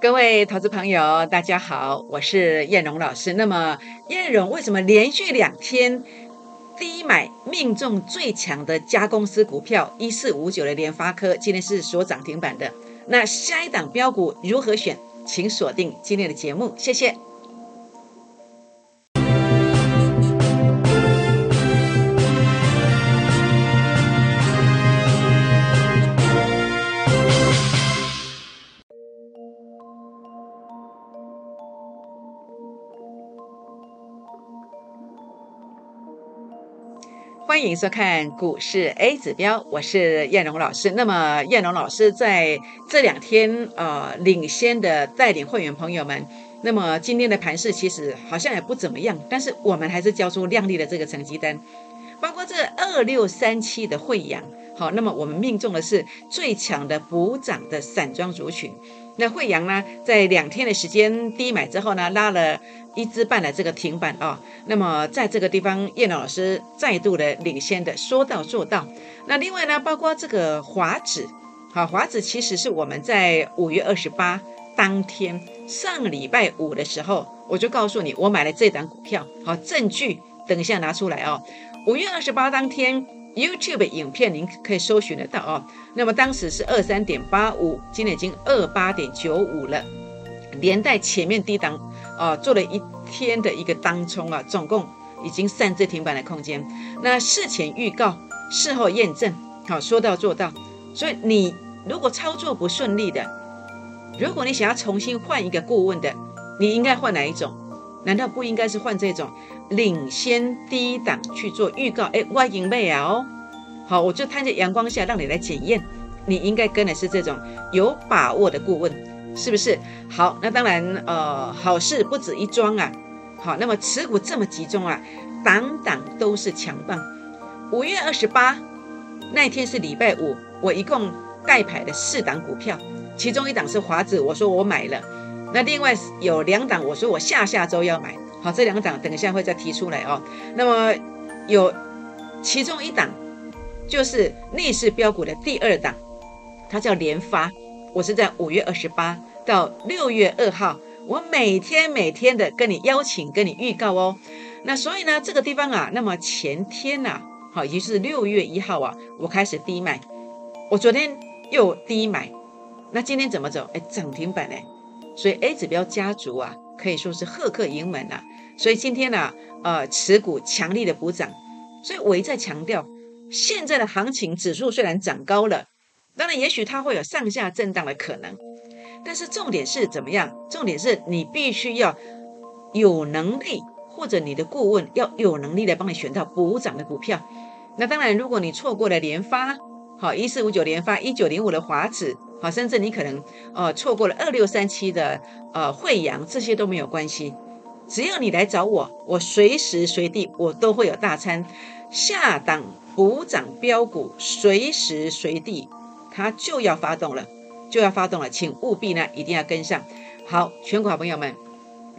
各位投资朋友，大家好，我是燕荣老师。那么，燕荣为什么连续两天低买命中最强的加公司股票一四五九的联发科，今天是所涨停板的？那下一档标股如何选？请锁定今天的节目，谢谢。欢迎收看股市 A 指标，我是燕荣老师。那么燕荣老师在这两天呃领先的带领会员朋友们，那么今天的盘势其实好像也不怎么样，但是我们还是交出亮丽的这个成绩单，包括这二六三七的汇阳，好，那么我们命中的是最强的补涨的散装族群。那惠阳呢，在两天的时间低买之后呢，拉了一支半的这个停板啊。那么在这个地方，叶老师再度的领先的说到做到。那另外呢，包括这个华指，好，华指其实是我们在五月二十八当天上礼拜五的时候，我就告诉你，我买了这档股票，好，证据等一下拿出来哦。五月二十八当天。YouTube 影片您可以搜寻得到哦。那么当时是二三点八五，今天已经二八点九五了，连带前面低档啊做了一天的一个当冲啊，总共已经擅自停板的空间。那事前预告，事后验证，好说到做到。所以你如果操作不顺利的，如果你想要重新换一个顾问的，你应该换哪一种？难道不应该是换这种领先低档去做预告？哎，我赢妹啊！哦，好，我就摊在阳光下让你来检验，你应该跟的是这种有把握的顾问，是不是？好，那当然，呃，好事不止一桩啊。好，那么持股这么集中啊，档档都是强棒。五月二十八那天是礼拜五，我一共带牌的四档股票，其中一档是华子，我说我买了。那另外有两档，我说我下下周要买，好，这两档等一下会再提出来哦。那么有其中一档就是逆势标股的第二档，它叫联发，我是在五月二十八到六月二号，我每天每天的跟你邀请，跟你预告哦。那所以呢，这个地方啊，那么前天呐，好，也就是六月一号啊，我开始低买，我昨天又低买，那今天怎么走？哎，涨停板哎。所以 A 指标家族啊，可以说是赫克盈门呐。所以今天呢，呃，持股强力的补涨。所以我一再强调，现在的行情指数虽然涨高了，当然也许它会有上下震荡的可能，但是重点是怎么样？重点是你必须要有能力，或者你的顾问要有能力来帮你选到补涨的股票。那当然，如果你错过了联发，好，一四五九联发，一九零五的华指。好，甚至你可能呃错过了二六三七的呃惠阳，这些都没有关系，只要你来找我，我随时随地我都会有大餐下档补涨标股，随时随地它就要发动了，就要发动了，请务必呢一定要跟上。好，全国好朋友们，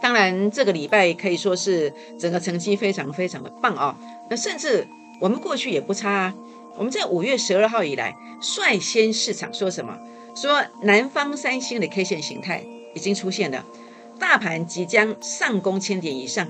当然这个礼拜可以说是整个成绩非常非常的棒啊，那甚至我们过去也不差啊，我们在五月十二号以来率先市场说什么？说南方三星的 K 线形态已经出现了，大盘即将上攻千点以上，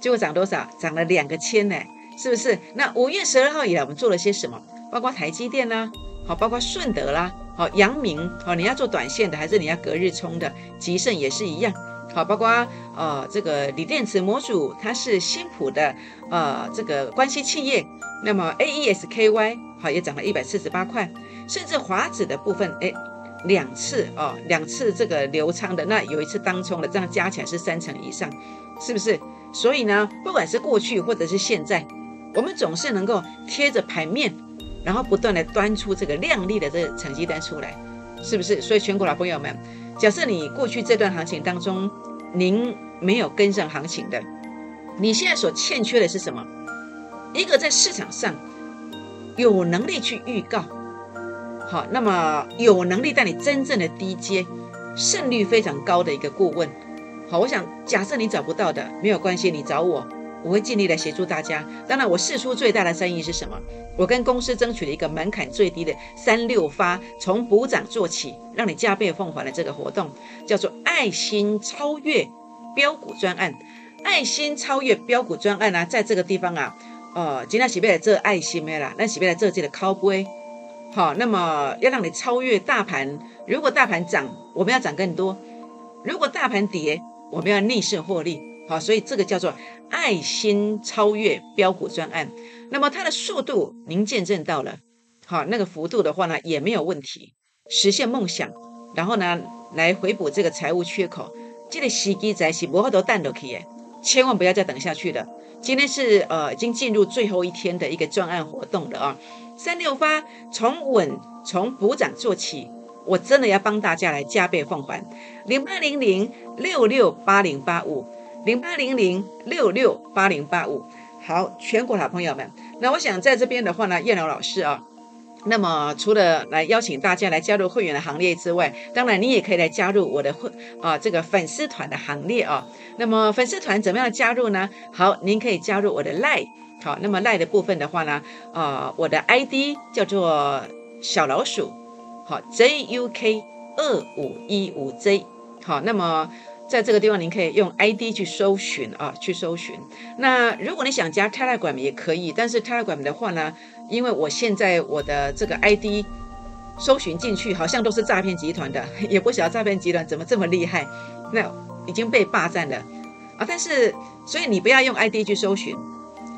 结果涨多少？涨了两个千呢，是不是？那五月十二号以来，我们做了些什么？包括台积电啦，好，包括顺德啦，好，阳明，好，你要做短线的，还是你要隔日冲的？吉盛也是一样，好，包括呃这个锂电池模组，它是新普的呃这个关系企业，那么 AESKY 好也涨了一百四十八块。甚至华子的部分，哎，两次哦，两次这个流仓的，那有一次当冲的，这样加起来是三成以上，是不是？所以呢，不管是过去或者是现在，我们总是能够贴着盘面，然后不断的端出这个亮丽的这个成绩单出来，是不是？所以全国老朋友们，假设你过去这段行情当中，您没有跟上行情的，你现在所欠缺的是什么？一个在市场上有能力去预告。好，那么有能力带你真正的低阶，胜率非常高的一个顾问。好，我想假设你找不到的没有关系，你找我，我会尽力来协助大家。当然，我试出最大的善意是什么？我跟公司争取了一个门槛最低的三六发，从补涨做起，让你加倍奉还的这个活动，叫做爱心超越标股专案。爱心超越标股专案呢，在这个地方啊，呃，今天是为了这爱心没啦，那是为了这这的靠背。好，那么要让你超越大盘。如果大盘涨，我们要涨更多；如果大盘跌，我们要逆势获利。好，所以这个叫做爱心超越标股专案。那么它的速度您见证到了，好，那个幅度的话呢也没有问题，实现梦想，然后呢来回补这个财务缺口。这个时机在是不好多蛋都可以，千万不要再等下去了。今天是呃已经进入最后一天的一个专案活动了啊，三六发从稳从补涨做起。我真的要帮大家来加倍奉还，零八零零六六八零八五，零八零零六六八零八五。好，全国好朋友们，那我想在这边的话呢，叶龙老师啊，那么除了来邀请大家来加入会员的行列之外，当然你也可以来加入我的会啊这个粉丝团的行列啊。那么粉丝团怎么样加入呢？好，您可以加入我的赖，好，那么赖的部分的话呢，啊，我的 ID 叫做小老鼠。好，JUK 二五一五 J，好，那么在这个地方您可以用 ID 去搜寻啊，去搜寻。那如果你想加 Telegram 也可以，但是 Telegram 的话呢，因为我现在我的这个 ID 搜寻进去好像都是诈骗集团的，也不晓得诈骗集团怎么这么厉害，那已经被霸占了啊。但是所以你不要用 ID 去搜寻，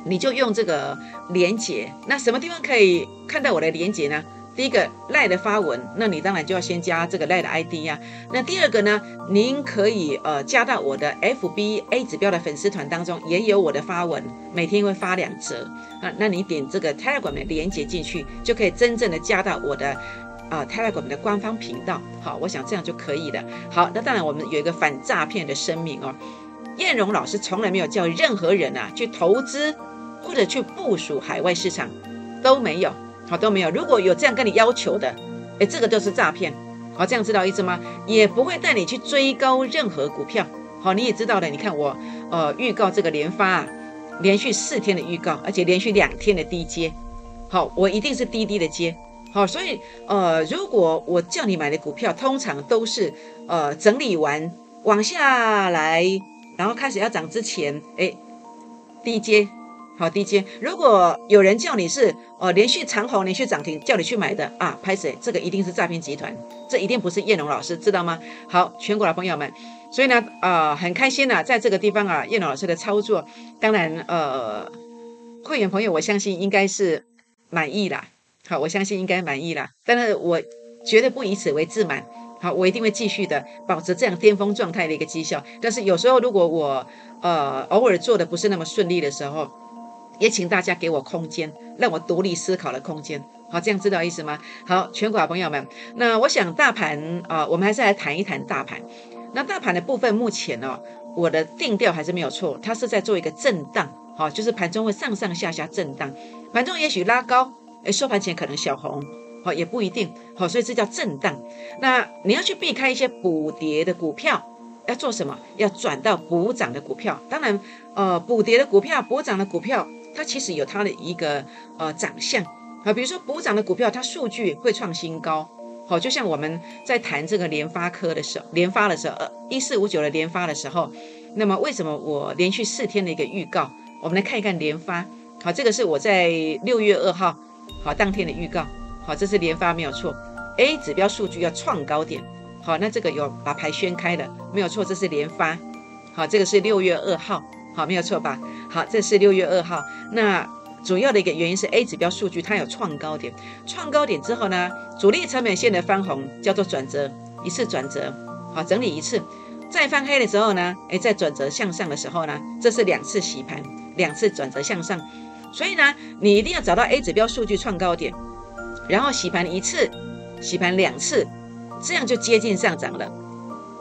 你就用这个连接。那什么地方可以看到我的连接呢？第一个赖的发文，那你当然就要先加这个赖的 ID 呀。那第二个呢，您可以呃加到我的 FBA 指标的粉丝团当中，也有我的发文，每天会发两折啊。那你点这个 Telegram 的连接进去，就可以真正的加到我的啊 Telegram 的官方频道。好，我想这样就可以了。好，那当然我们有一个反诈骗的声明哦，燕荣老师从来没有叫任何人啊去投资或者去部署海外市场，都没有。好都没有，如果有这样跟你要求的，哎，这个就是诈骗。好，这样知道意思吗？也不会带你去追高任何股票。好，你也知道的。你看我，呃，预告这个连发，啊，连续四天的预告，而且连续两天的低接。好，我一定是低低的接。好，所以，呃，如果我叫你买的股票，通常都是，呃，整理完往下来，然后开始要涨之前，哎，低接。好低阶，如果有人叫你是呃连续长红、连续涨停，叫你去买的啊，拍谁？这个一定是诈骗集团，这一定不是叶龙老师，知道吗？好，全国的朋友们，所以呢，呃，很开心呢，在这个地方啊，叶龙老师的操作，当然呃，会员朋友我相信应该是满意啦。好，我相信应该满意啦。但是我绝对不以此为自满。好，我一定会继续的保持这样巅峰状态的一个绩效。但是有时候如果我呃偶尔做的不是那么顺利的时候，也请大家给我空间，让我独立思考的空间。好，这样知道意思吗？好，全国朋友们，那我想大盘啊，我们还是来谈一谈大盘。那大盘的部分，目前呢，我的定调还是没有错，它是在做一个震荡。好，就是盘中会上上下下震荡，盘中也许拉高，哎，收盘前可能小红，好，也不一定。好，所以这叫震荡。那你要去避开一些补跌的股票。要做什么？要转到补涨的股票。当然，呃，补跌的股票、补涨的股票，它其实有它的一个呃长相啊。比如说补涨的股票，它数据会创新高。好，就像我们在谈这个联发科的时候，联发的时候，呃，一四五九的联发的时候，那么为什么我连续四天的一个预告？我们来看一看联发。好，这个是我在六月二号好当天的预告。好，这是联发没有错。A 指标数据要创高点。好，那这个有把牌宣开了，没有错，这是联发。好，这个是六月二号，好，没有错吧？好，这是六月二号。那主要的一个原因是 A 指标数据它有创高点，创高点之后呢，主力成本线的翻红叫做转折，一次转折，好，整理一次，再翻黑的时候呢，哎，再转折向上的时候呢，这是两次洗盘，两次转折向上。所以呢，你一定要找到 A 指标数据创高点，然后洗盘一次，洗盘两次。这样就接近上涨了，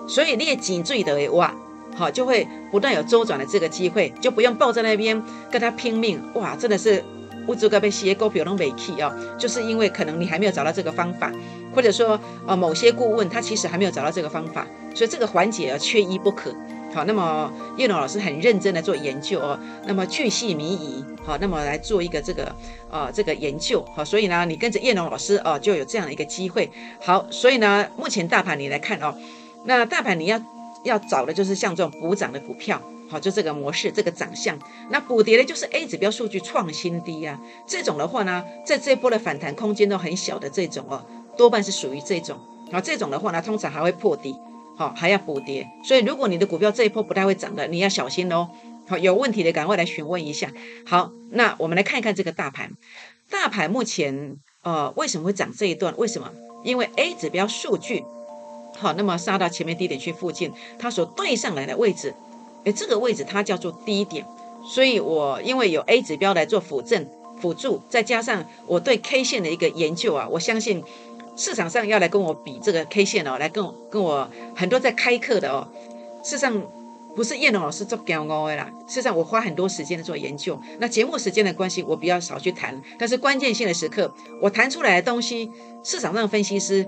所以列颈椎的哇，好就会不断有周转的这个机会，就不用抱在那边跟他拼命。哇，真的是物质该被斜勾表弄尾气哦，就是因为可能你还没有找到这个方法，或者说呃某些顾问他其实还没有找到这个方法，所以这个环节啊缺一不可。好，那么叶龙老师很认真的做研究哦，那么去细靡遗，好，那么来做一个这个呃这个研究，好，所以呢，你跟着叶龙老师哦，就有这样的一个机会。好，所以呢，目前大盘你来看哦，那大盘你要要找的就是像这种补涨的股票，好，就这个模式，这个长相。那补跌的就是 A 指标数据创新低啊，这种的话呢，在这波的反弹空间都很小的这种哦，多半是属于这种，好，这种的话呢，通常还会破底。好，还要补跌，所以如果你的股票这一波不太会涨的，你要小心哦。好，有问题的赶快来询问一下。好，那我们来看一看这个大盘，大盘目前呃为什么会涨这一段？为什么？因为 A 指标数据好，那么杀到前面低点区附近，它所对上来的位置，哎，这个位置它叫做低点，所以我因为有 A 指标来做辅证辅助，再加上我对 K 线的一个研究啊，我相信。市场上要来跟我比这个 K 线哦，来跟我跟我很多在开课的哦。事实上不是叶龙老师做讲哦的啦，事实上我花很多时间做研究。那节目时间的关系，我比较少去谈。但是关键性的时刻，我谈出来的东西，市场上分析师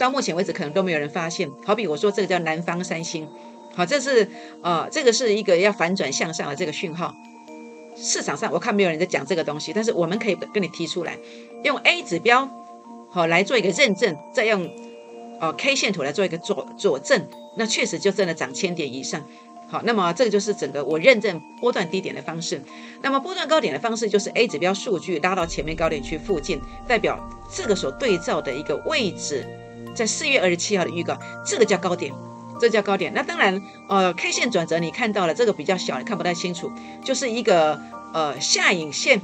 到目前为止可能都没有人发现。好比我说这个叫南方三星，好，这是呃这个是一个要反转向上的这个讯号。市场上我看没有人在讲这个东西，但是我们可以跟你提出来，用 A 指标。好，来做一个认证，再用哦 K 线图来做一个佐佐证，那确实就真的涨千点以上。好，那么这个就是整个我认证波段低点的方式。那么波段高点的方式就是 A 指标数据拉到前面高点区附近，代表这个所对照的一个位置，在四月二十七号的预告，这个叫高点，这叫高点。那当然，呃，K 线转折你看到了，这个比较小，你看不太清楚，就是一个呃下影线。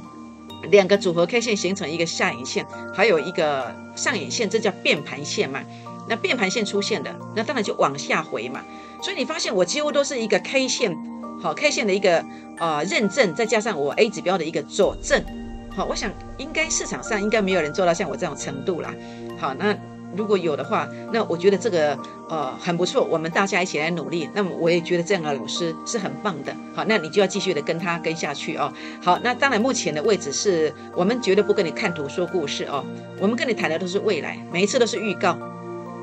两个组合 K 线形成一个下影线，还有一个上影线，这叫变盘线嘛？那变盘线出现的，那当然就往下回嘛。所以你发现我几乎都是一个 K 线，好 K 线的一个呃认证，再加上我 A 指标的一个佐证，好，我想应该市场上应该没有人做到像我这种程度啦。好，那。如果有的话，那我觉得这个呃很不错，我们大家一起来努力。那么我也觉得这样的老师是很棒的。好，那你就要继续的跟他跟下去哦。好，那当然目前的位置是我们绝对不跟你看图说故事哦，我们跟你谈的都是未来，每一次都是预告，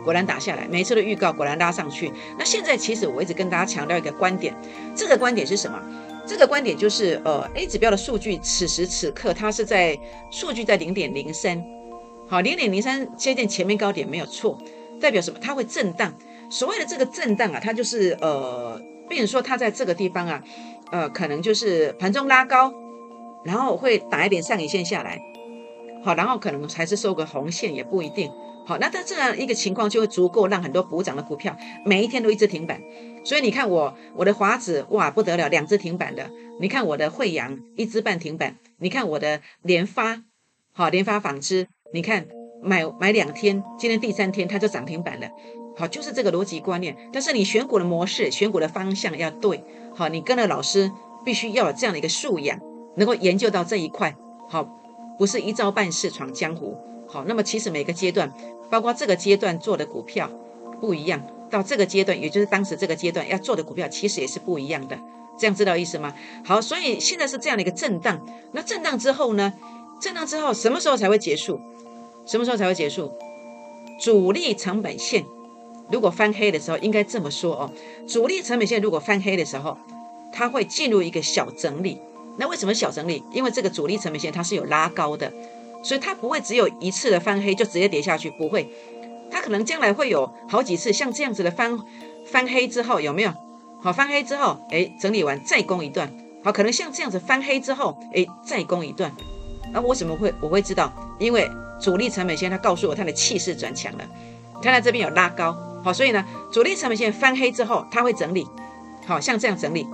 果然打下来，每一次的预告果然拉上去。那现在其实我一直跟大家强调一个观点，这个观点是什么？这个观点就是呃 A 指标的数据此时此刻它是在数据在零点零三。好，零点零三接近前面高点没有错，代表什么？它会震荡。所谓的这个震荡啊，它就是呃，比如说它在这个地方啊，呃，可能就是盘中拉高，然后会打一点上影线下来，好，然后可能还是收个红线也不一定。好，那它这样一个情况就会足够让很多补涨的股票每一天都一直停板。所以你看我我的华子哇不得了，两只停板的。你看我的惠阳一只半停板。你看我的联发，好联发纺织。你看，买买两天，今天第三天它就涨停板了，好，就是这个逻辑观念。但是你选股的模式、选股的方向要对，好，你跟着老师必须要有这样的一个素养，能够研究到这一块，好，不是一招半式闯江湖，好。那么其实每个阶段，包括这个阶段做的股票不一样，到这个阶段，也就是当时这个阶段要做的股票，其实也是不一样的，这样知道意思吗？好，所以现在是这样的一个震荡，那震荡之后呢？震荡之后什么时候才会结束？什么时候才会结束？主力成本线如果翻黑的时候，应该这么说哦。主力成本线如果翻黑的时候，它会进入一个小整理。那为什么小整理？因为这个主力成本线它是有拉高的，所以它不会只有一次的翻黑就直接跌下去，不会。它可能将来会有好几次像这样子的翻翻黑之后有没有？好，翻黑之后，哎，整理完再攻一段。好，可能像这样子翻黑之后，哎，再攻一段。那我怎么会我会知道？因为主力成本线，它告诉我它的气势转强了，看到这边有拉高，好，所以呢，主力成本线翻黑之后，它会整理，好像这样整理，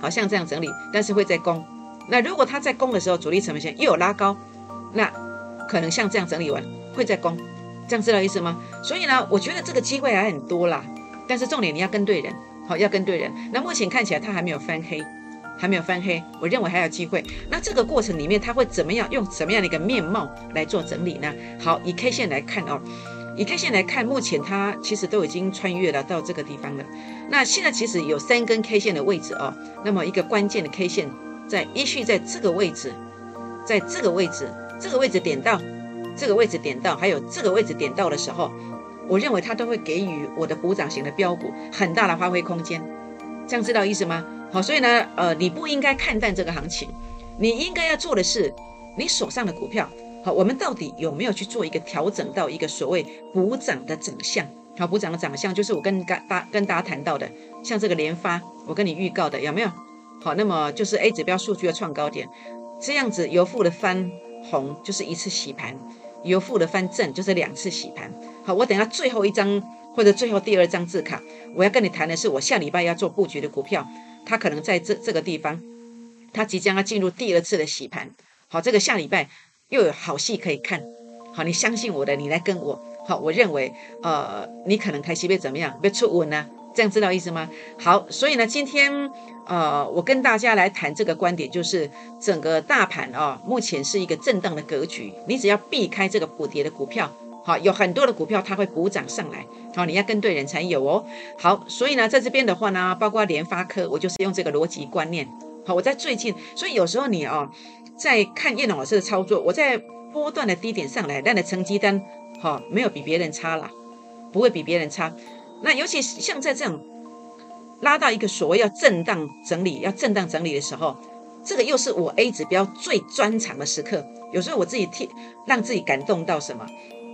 好像这样整理，但是会在攻。那如果它在攻的时候，主力成本线又有拉高，那可能像这样整理完会在攻，这样知道意思吗？所以呢，我觉得这个机会还很多啦，但是重点你要跟对人，好，要跟对人。那目前看起来它还没有翻黑。还没有翻黑，我认为还有机会。那这个过程里面，它会怎么样用什么样的一个面貌来做整理呢？好，以 K 线来看哦，以 K 线来看，目前它其实都已经穿越了到这个地方了。那现在其实有三根 K 线的位置哦，那么一个关键的 K 线在依序在这个位置，在这个位置，这个位置点到，这个位置点到，还有这个位置点到的时候，我认为它都会给予我的补涨型的标股很大的发挥空间。这样知道意思吗？好，所以呢，呃，你不应该看淡这个行情，你应该要做的是，你手上的股票，好，我们到底有没有去做一个调整到一个所谓补涨的长相？好，补涨的长相就是我跟大大跟大家谈到的，像这个连发，我跟你预告的有没有？好，那么就是 A 指标数据的创高点，这样子由负的翻红就是一次洗盘，由负的翻正就是两次洗盘。好，我等下最后一张或者最后第二张字卡，我要跟你谈的是我下礼拜要做布局的股票，他可能在这这个地方，他即将要进入第二次的洗盘。好，这个下礼拜又有好戏可以看。好，你相信我的，你来跟我。好，我认为，呃，你可能开西被怎么样？被出稳呢？这样知道意思吗？好，所以呢，今天，呃，我跟大家来谈这个观点，就是整个大盘啊，目前是一个震荡的格局。你只要避开这个补跌的股票，好，有很多的股票它会补涨上来。好，你要跟对人才有哦。好，所以呢，在这边的话呢，包括联发科，我就是用这个逻辑观念。好，我在最近，所以有时候你啊，在看叶龙老师的操作，我在波段的低点上来，那的成绩单。好，没有比别人差了，不会比别人差。那尤其是像在这样拉到一个所谓要震荡整理、要震荡整理的时候，这个又是我 A 指标最专长的时刻。有时候我自己替让自己感动到什么？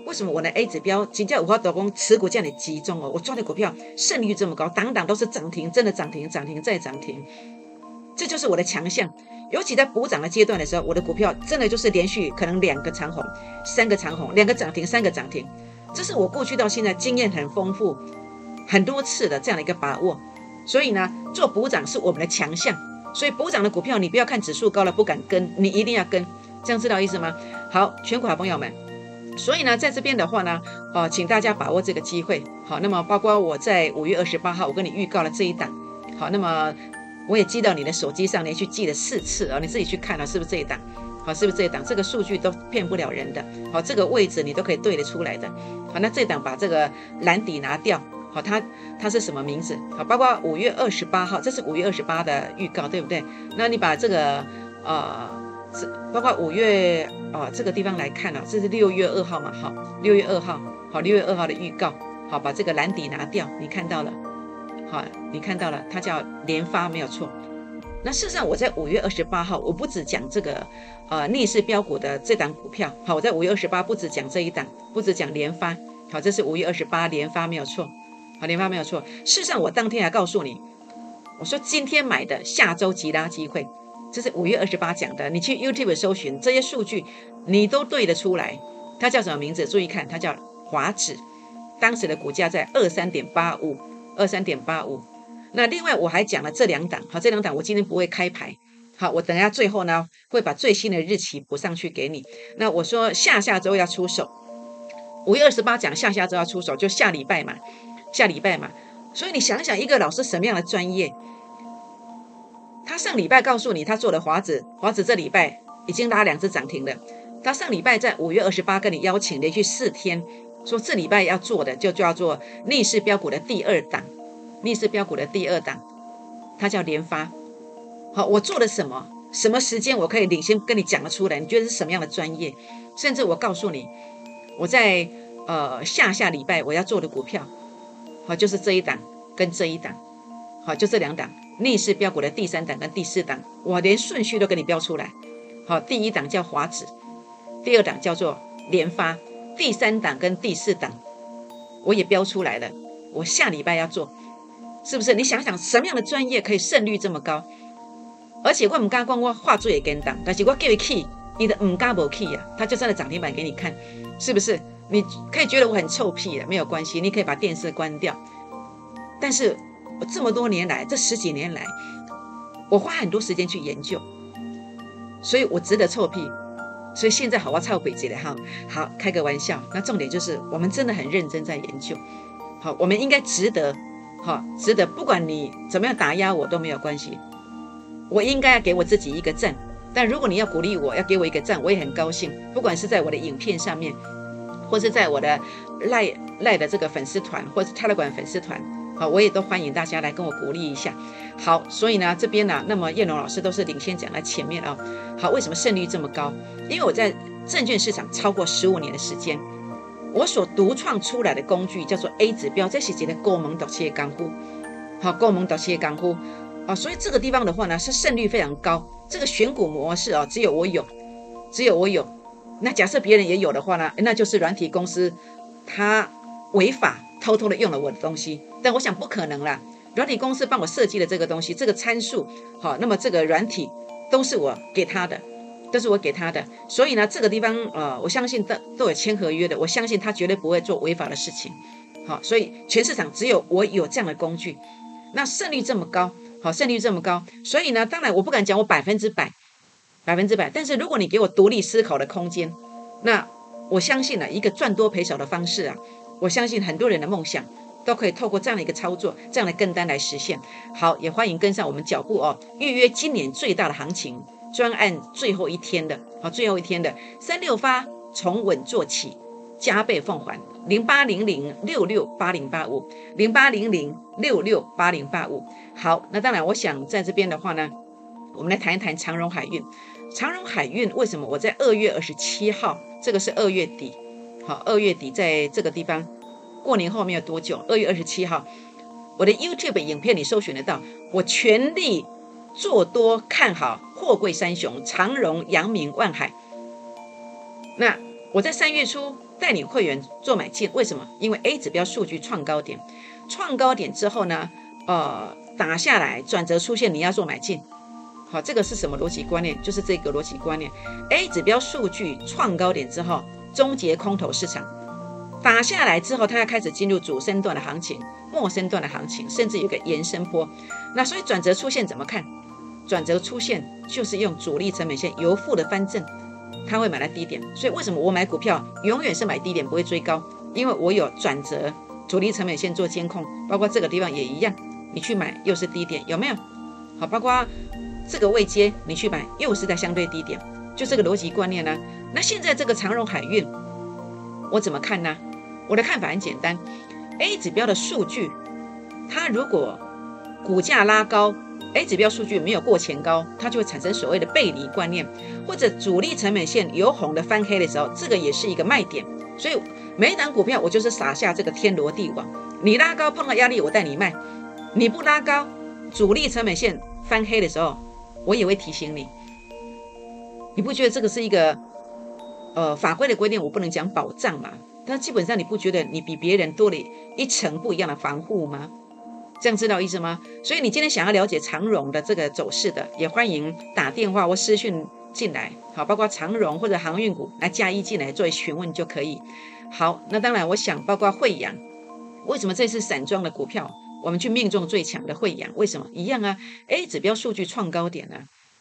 为什么我的 A 指标请教五花斗工持股这样的集中哦？我抓的股票胜率这么高，档档都是涨停，真的涨停、涨停再涨停，这就是我的强项。尤其在补涨的阶段的时候，我的股票真的就是连续可能两个长红、三个长红、两个涨停、三个涨停，这是我过去到现在经验很丰富、很多次的这样的一个把握。所以呢，做补涨是我们的强项。所以补涨的股票，你不要看指数高了不敢跟，你一定要跟，这样知道意思吗？好，全国好朋友们，所以呢，在这边的话呢，呃，请大家把握这个机会。好，那么包括我在五月二十八号，我跟你预告了这一档。好，那么。我也寄到你的手机上，连续寄了四次啊！你自己去看了，是不是这一档？好，是不是这一档？这个数据都骗不了人的。好，这个位置你都可以对得出来的。好，那这档把这个蓝底拿掉。好，它它是什么名字？好，包括五月二十八号，这是五月二十八的预告，对不对？那你把这个呃，包括五月啊这个地方来看了，这是六月二号嘛？好，六月二号，好，六月二号的预告。好，把这个蓝底拿掉，你看到了。好，你看到了，它叫联发，没有错。那事实上，我在五月二十八号，我不止讲这个，呃，逆势标股的这档股票。好，我在五月二十八不止讲这一档，不止讲联发。好，这是五月二十八联发，没有错。好，联发没有错。事实上，我当天还告诉你，我说今天买的，下周极大机会。这是五月二十八讲的，你去 YouTube 搜寻这些数据，你都对得出来。它叫什么名字？注意看，它叫华指，当时的股价在二三点八五。二三点八五，那另外我还讲了这两档，好，这两档我今天不会开牌，好，我等下最后呢会把最新的日期补上去给你。那我说下下周要出手，五月二十八讲下下周要出手，就下礼拜嘛，下礼拜嘛。所以你想想，一个老师什么样的专业？他上礼拜告诉你他做的华子，华子这礼拜已经拉两只涨停了。他上礼拜在五月二十八跟你邀请连续四天。说这礼拜要做的就叫做逆势标股的第二档，逆势标股的第二档，它叫联发。好，我做了什么？什么时间我可以领先跟你讲得出来？你觉得是什么样的专业？甚至我告诉你，我在呃下下礼拜我要做的股票，好，就是这一档跟这一档，好，就这两档逆势标股的第三档跟第四档，我连顺序都给你标出来。好，第一档叫华指，第二档叫做联发。第三档跟第四档，我也标出来了。我下礼拜要做，是不是？你想想，什么样的专业可以胜率这么高？而且我唔敢讲我画作也跟档，但是我叫你 key，你的唔敢无 key 啊，他就算了涨停板给你看，是不是？你可以觉得我很臭屁的，没有关系，你可以把电视关掉。但是我这么多年来，这十几年来，我花很多时间去研究，所以我值得臭屁。所以现在好，我操鬼子了哈。好，开个玩笑。那重点就是，我们真的很认真在研究。好，我们应该值得，好，值得。不管你怎么样打压我都没有关系。我应该要给我自己一个赞。但如果你要鼓励我，要给我一个赞，我也很高兴。不管是在我的影片上面，或是在我的赖赖的这个粉丝团，或是泰勒管粉丝团。好，我也都欢迎大家来跟我鼓励一下。好，所以呢，这边呢，那么燕龙老师都是领先讲在前面啊。好，为什么胜率这么高？因为我在证券市场超过十五年的时间，我所独创出来的工具叫做 A 指标，这是一个高门独切的功夫。好，高盟导企业港股啊，所以这个地方的话呢，是胜率非常高。这个选股模式啊，只有我有，只有我有。那假设别人也有的话呢，那就是软体公司他违法偷偷的用了我的东西。但我想不可能啦，软体公司帮我设计的这个东西，这个参数好，那么这个软体都是我给他的，都是我给他的。所以呢，这个地方呃，我相信都都有签合约的，我相信他绝对不会做违法的事情。好，所以全市场只有我有这样的工具。那胜率这么高，好，胜率这么高，所以呢，当然我不敢讲我百分之百，百分之百。但是如果你给我独立思考的空间，那我相信呢，一个赚多赔少的方式啊，我相信很多人的梦想都可以透过这样的一个操作，这样的跟单来实现。好，也欢迎跟上我们脚步哦，预约今年最大的行情专案最后一天的，好，最后一天的三六发从稳做起。加倍奉还，零八零零六六八零八五，零八零零六六八零八五。好，那当然，我想在这边的话呢，我们来谈一谈长荣海运。长荣海运为什么我在二月二十七号，这个是二月底，好，二月底在这个地方，过年后没有多久，二月二十七号，我的 YouTube 影片你搜寻得到，我全力做多看好货柜三雄长荣、阳明、万海。那我在三月初。带领会员做买进，为什么？因为 A 指标数据创高点，创高点之后呢，呃，打下来转折出现，你要做买进。好，这个是什么逻辑观念？就是这个逻辑观念。A 指标数据创高点之后，终结空头市场，打下来之后，它要开始进入主升段的行情、末升段的行情，甚至有个延伸波。那所以转折出现怎么看？转折出现就是用主力成本线由负的翻正。他会买在低点，所以为什么我买股票永远是买低点，不会追高？因为我有转折主力成本线做监控，包括这个地方也一样，你去买又是低点，有没有？好，包括这个位阶你去买又是在相对低点，就这个逻辑观念呢？那现在这个长荣海运，我怎么看呢？我的看法很简单，A 指标的数据，它如果股价拉高。A 指标数据没有过前高，它就会产生所谓的背离观念，或者主力成本线由红的翻黑的时候，这个也是一个卖点。所以每一档股票我就是撒下这个天罗地网，你拉高碰到压力我带你卖，你不拉高主力成本线翻黑的时候，我也会提醒你。你不觉得这个是一个呃法规的规定？我不能讲保障嘛，但基本上你不觉得你比别人多了一层不一样的防护吗？这样知道意思吗？所以你今天想要了解长荣的这个走势的，也欢迎打电话或私讯进来，好，包括长荣或者航运股来加一进来作为询问就可以。好，那当然我想包括惠阳，为什么这次散装的股票我们去命中最强的惠阳？为什么一样啊？A 指标数据创高点啊，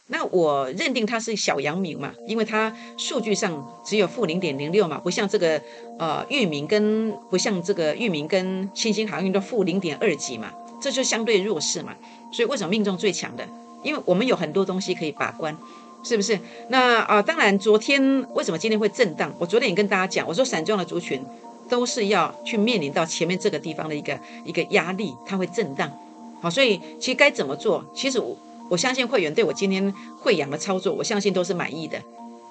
那我认定它是小阳明嘛，因为它数据上只有负零点零六嘛，不像这个呃域名跟不像这个域名跟新兴航运都负零点二几嘛。这就相对弱势嘛，所以为什么命中最强的？因为我们有很多东西可以把关，是不是？那啊，当然，昨天为什么今天会震荡？我昨天也跟大家讲，我说散装的族群都是要去面临到前面这个地方的一个一个压力，它会震荡。好，所以其实该怎么做？其实我我相信会员对我今天会养的操作，我相信都是满意的。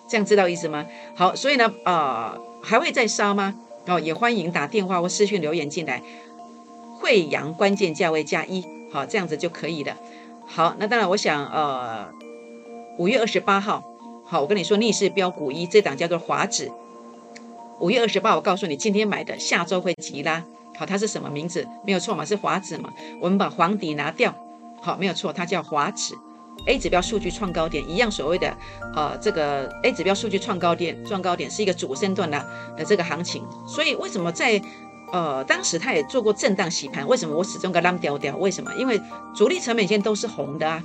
这样知道意思吗？好，所以呢，啊，还会再杀吗？哦，也欢迎打电话或私讯留言进来。惠阳关键价位加一，好，这样子就可以了。好，那当然，我想，呃，五月二十八号，好，我跟你说逆势标股一，这档叫做华指。五月二十八，我告诉你，今天买的，下周会急拉。好，它是什么名字？没有错嘛，是华指嘛。我们把黄底拿掉，好，没有错，它叫华指。A 指标数据创高点，一样所谓的，呃，这个 A 指标数据创高点，创高点是一个主升段的的这个行情。所以为什么在呃，当时他也做过震荡洗盘，为什么我始终跟浪掉掉？为什么？因为主力成本线都是红的啊，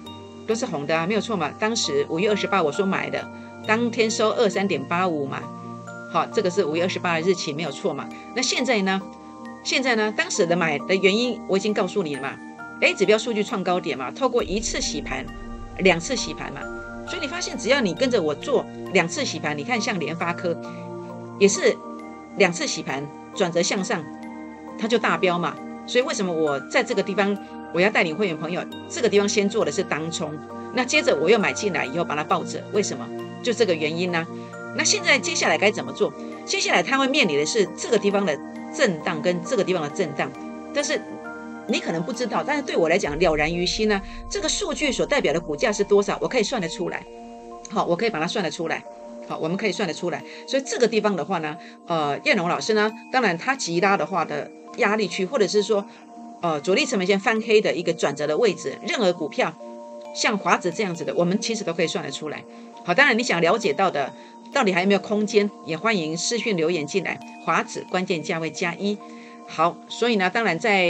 都是红的啊，没有错嘛。当时五月二十八我说买的，当天收二三点八五嘛，好，这个是五月二十八的日期，没有错嘛。那现在呢？现在呢？当时的买的原因我已经告诉你了嘛。A 指标数据创高点嘛，透过一次洗盘，两次洗盘嘛，所以你发现只要你跟着我做两次洗盘，你看像联发科也是两次洗盘。转折向上，它就大标嘛。所以为什么我在这个地方，我要带领会员朋友，这个地方先做的是当冲，那接着我又买进来以后把它抱着，为什么？就这个原因呢？那现在接下来该怎么做？接下来它会面临的是这个地方的震荡跟这个地方的震荡，但是你可能不知道，但是对我来讲了然于心呢。这个数据所代表的股价是多少，我可以算得出来。好，我可以把它算得出来。好，我们可以算得出来。所以这个地方的话呢，呃，燕龙老师呢，当然他急拉的话的压力区，或者是说，呃，主力成本线翻黑的一个转折的位置，任何股票像华子这样子的，我们其实都可以算得出来。好，当然你想了解到的，到底还有没有空间，也欢迎私讯留言进来。华子关键价位加一。好，所以呢，当然在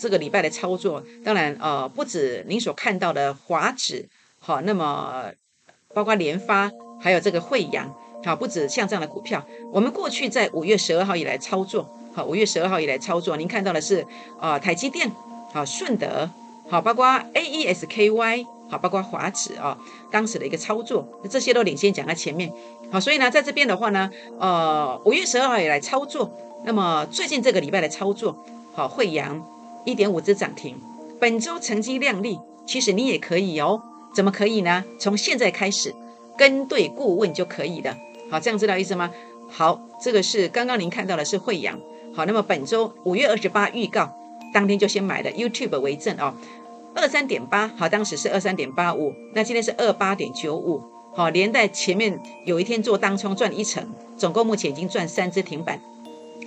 这个礼拜的操作，当然呃，不止您所看到的华指，好，那么包括联发，还有这个惠阳，好，不止像这样的股票，我们过去在五月十二号以来操作，好，五月十二号以来操作，您看到的是啊，台积电，好，顺德，好，包括 A E S K Y，好，包括华指啊，当时的一个操作，这些都领先讲在前面，好，所以呢，在这边的话呢，呃，五月十二号以来操作。那么最近这个礼拜的操作，好，惠阳一点五只涨停，本周成绩亮丽，其实你也可以哦，怎么可以呢？从现在开始跟对顾问就可以了，好，这样知道意思吗？好，这个是刚刚您看到的是惠阳，好，那么本周五月二十八预告，当天就先买的 YouTube 为证哦，二三点八，好，当时是二三点八五，那今天是二八点九五，好，连带前面有一天做当冲赚一成，总共目前已经赚三只停板。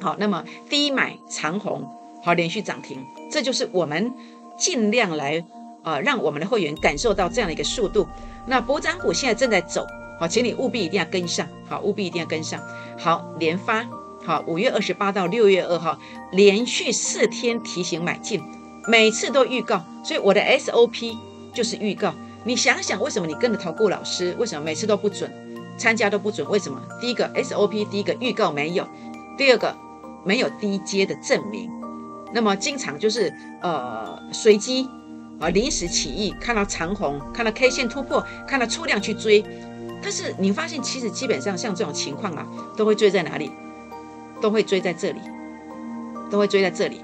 好，那么低买长红，好，连续涨停，这就是我们尽量来啊，让我们的会员感受到这样的一个速度。那博涨股现在正在走，好，请你务必一定要跟上，好，务必一定要跟上。好，连发，好，五月二十八到六月二号，连续四天提醒买进，每次都预告，所以我的 SOP 就是预告。你想想，为什么你跟着投顾老师，为什么每次都不准，参加都不准？为什么？第一个 SOP，第一个预告没有，第二个。没有低阶的证明，那么经常就是呃随机啊临时起意，看到长红，看到 K 线突破，看到出量去追，但是你发现其实基本上像这种情况啊，都会追在哪里？都会追在这里，都会追在这里。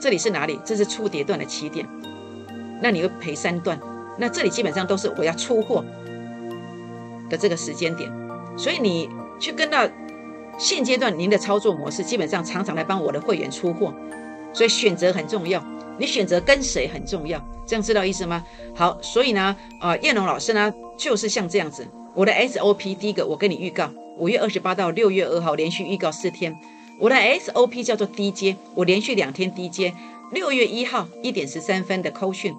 这里是哪里？这是出跌段的起点，那你会赔三段。那这里基本上都是我要出货的这个时间点，所以你去跟到。现阶段您的操作模式基本上常常来帮我的会员出货，所以选择很重要，你选择跟谁很重要，这样知道意思吗？好，所以呢，呃，叶龙老师呢就是像这样子，我的 SOP 第一个我跟你预告，五月二十八到六月二号连续预告四天，我的 SOP 叫做低阶，我连续两天低阶，六月一号一点十三分的扣讯，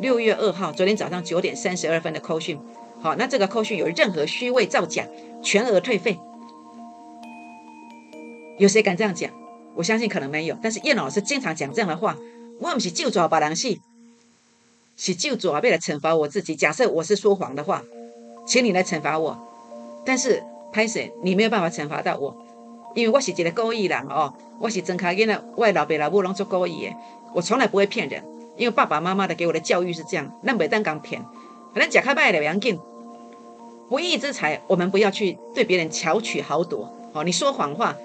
六月二号昨天早上九点三十二分的扣讯，好，那这个扣讯有任何虚伪造假，全额退费。有谁敢这样讲？我相信可能没有。但是叶老师经常讲这样的话，我不是就抓把人戏，是就抓为了惩罚我自己。假设我是说谎的话，请你来惩罚我。但是拍谁，你没有办法惩罚到我，因为我是一个故意人哦，我是睁开眼的。我老爸老母拢做故意的，我从来不会骗人，因为爸爸妈妈的给我的教育是这样，那没当讲骗，反正假开卖的杨进，不义之财，我们不要去对别人巧取豪夺。哦，你说谎话。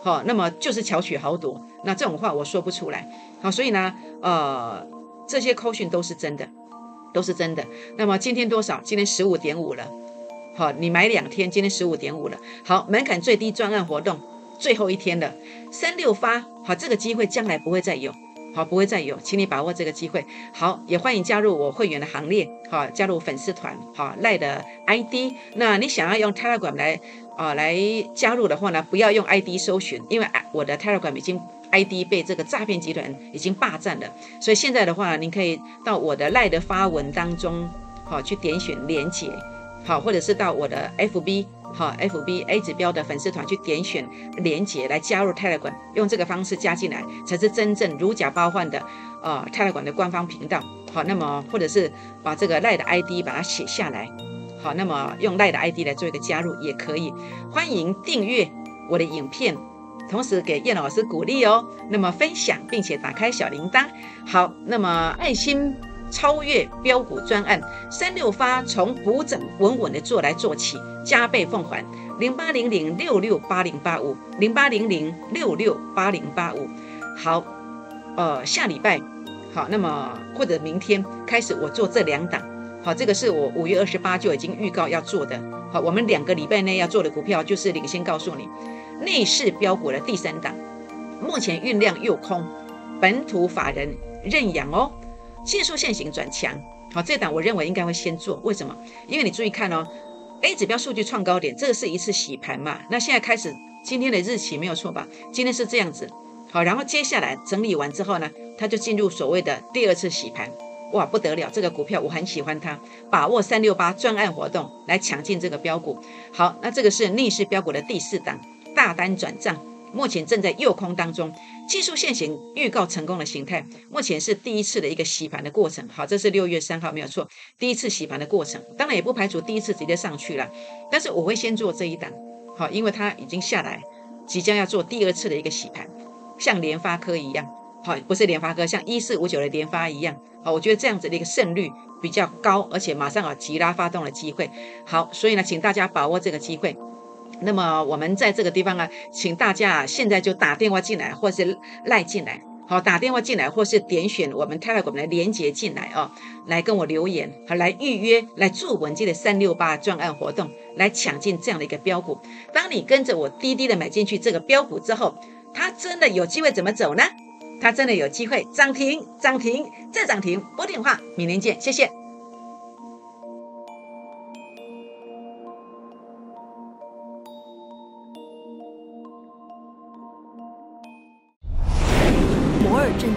好，那么就是巧取豪夺，那这种话我说不出来。好，所以呢，呃，这些扣讯都是真的，都是真的。那么今天多少？今天十五点五了。好，你买两天，今天十五点五了。好，门槛最低专案活动最后一天了，三六发。好，这个机会将来不会再有。好，不会再有，请你把握这个机会。好，也欢迎加入我会员的行列。好，加入粉丝团。好，赖的 ID。那你想要用 Telegram 来？啊，来加入的话呢，不要用 ID 搜寻，因为我的 Telegram 已经 ID 被这个诈骗集团已经霸占了，所以现在的话，您可以到我的赖的发文当中，好去点选连接，好，或者是到我的 FB，好 FB A 指标的粉丝团去点选连接来加入 Telegram，用这个方式加进来才是真正如假包换的呃 Telegram 的官方频道，好，那么或者是把这个赖的 ID 把它写下来。好，那么用赖的 ID 来做一个加入也可以，欢迎订阅我的影片，同时给叶老师鼓励哦。那么分享并且打开小铃铛。好，那么爱心超越标股专案三六发，从补整稳稳的做来做起，加倍奉还零八零零六六八零八五零八零零六六八零八五。好，呃，下礼拜好，那么或者明天开始我做这两档。好，这个是我五月二十八就已经预告要做的。好，我们两个礼拜内要做的股票就是领先告诉你，内市标股的第三档，目前运量又空，本土法人认养哦，技术线型转强。好，这档我认为应该会先做，为什么？因为你注意看哦，A 指标数据创高点，这个是一次洗盘嘛。那现在开始，今天的日期没有错吧？今天是这样子。好，然后接下来整理完之后呢，它就进入所谓的第二次洗盘。哇，不得了，这个股票我很喜欢它，把握三六八专案活动来抢进这个标股。好，那这个是逆势标股的第四档，大单转账，目前正在诱空当中。技术线型预告成功的形态，目前是第一次的一个洗盘的过程。好，这是六月三号没有错，第一次洗盘的过程。当然也不排除第一次直接上去了，但是我会先做这一档，好，因为它已经下来，即将要做第二次的一个洗盘，像联发科一样，好，不是联发科，像一四五九的联发一样，好，我觉得这样子的一个胜率比较高，而且马上有急拉发动的机会。好，所以呢，请大家把握这个机会。那么我们在这个地方啊，请大家现在就打电话进来，或是赖进来，好，打电话进来，或是点选我们泰来我们的连接进来哦，来跟我留言，好，来预约，来做文件的三六八专案活动，来抢进这样的一个标股。当你跟着我滴滴的买进去这个标股之后，它真的有机会怎么走呢？它真的有机会涨停，涨停再涨停。拨电话，明年见，谢谢。